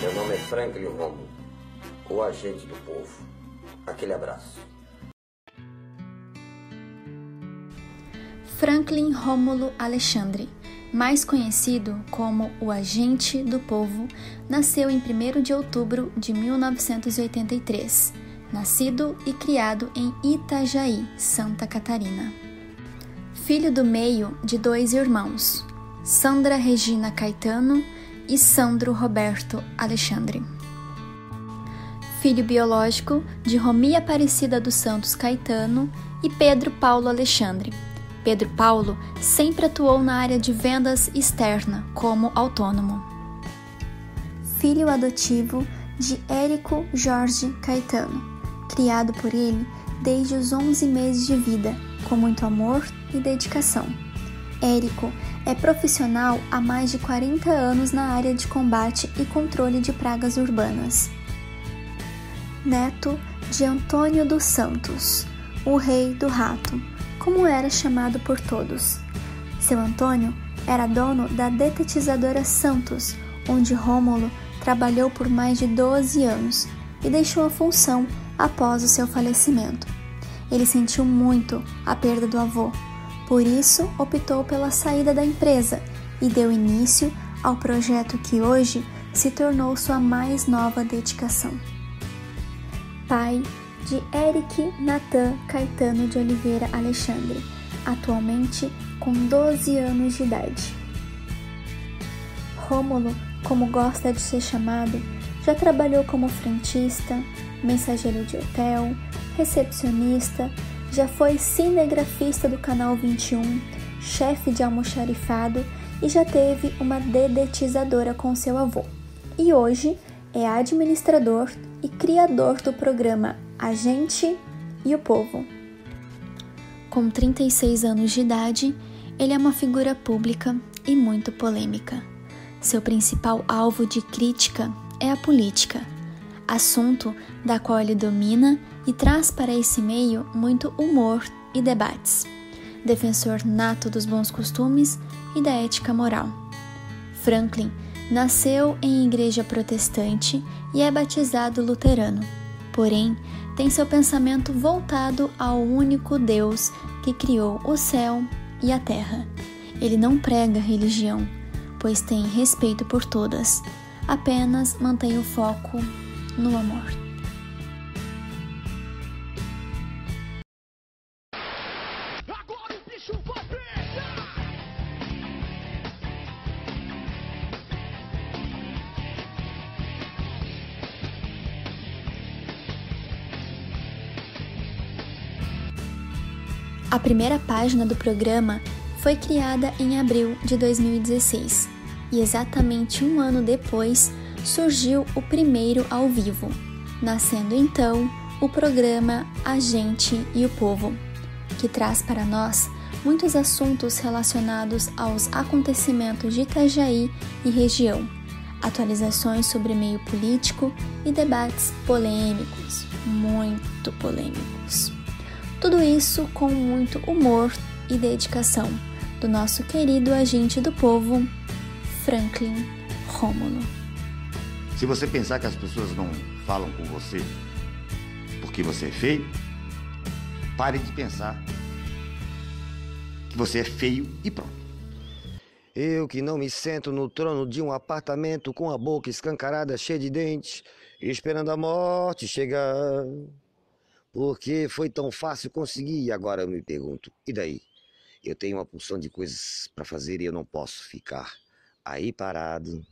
Meu nome é Franklin Romo, o agente do povo. Aquele abraço. Franklin Rômulo Alexandre, mais conhecido como o Agente do Povo, nasceu em 1 de outubro de 1983, nascido e criado em Itajaí, Santa Catarina. Filho do meio de dois irmãos, Sandra Regina Caetano e Sandro Roberto Alexandre. Filho biológico de Romi Aparecida dos Santos Caetano e Pedro Paulo Alexandre. Pedro Paulo sempre atuou na área de vendas externa como autônomo. Filho adotivo de Érico Jorge Caetano, criado por ele desde os 11 meses de vida, com muito amor e dedicação. Érico é profissional há mais de 40 anos na área de combate e controle de pragas urbanas. Neto de Antônio dos Santos, o Rei do Rato, como era chamado por todos. Seu Antônio era dono da detetizadora Santos, onde Rômulo trabalhou por mais de 12 anos e deixou a função após o seu falecimento. Ele sentiu muito a perda do avô, por isso, optou pela saída da empresa e deu início ao projeto que hoje se tornou sua mais nova dedicação. Pai de Eric Nathan Caetano de Oliveira Alexandre, atualmente com 12 anos de idade. Rômulo, como gosta de ser chamado, já trabalhou como frentista, mensageiro de hotel, recepcionista, já foi cinegrafista do Canal 21, chefe de almoxarifado e já teve uma dedetizadora com seu avô. E hoje é administrador e criador do programa A Gente e o Povo. Com 36 anos de idade, ele é uma figura pública e muito polêmica. Seu principal alvo de crítica é a política, assunto da qual ele domina e traz para esse meio muito humor e debates. Defensor nato dos bons costumes e da ética moral. Franklin nasceu em igreja protestante e é batizado luterano. Porém, tem seu pensamento voltado ao único Deus que criou o céu e a terra. Ele não prega religião, pois tem respeito por todas, apenas mantém o foco no amor. A primeira página do programa foi criada em abril de 2016 e exatamente um ano depois surgiu o primeiro ao vivo, nascendo então o programa A Gente e o Povo, que traz para nós muitos assuntos relacionados aos acontecimentos de Itajaí e região, atualizações sobre meio político e debates polêmicos, muito polêmicos. Tudo isso com muito humor e dedicação do nosso querido agente do povo, Franklin Rômulo. Se você pensar que as pessoas não falam com você porque você é feio, pare de pensar que você é feio e pronto. Eu que não me sento no trono de um apartamento com a boca escancarada, cheia de dentes, esperando a morte chegar. Porque foi tão fácil conseguir e agora eu me pergunto, e daí? Eu tenho uma porção de coisas para fazer e eu não posso ficar aí parado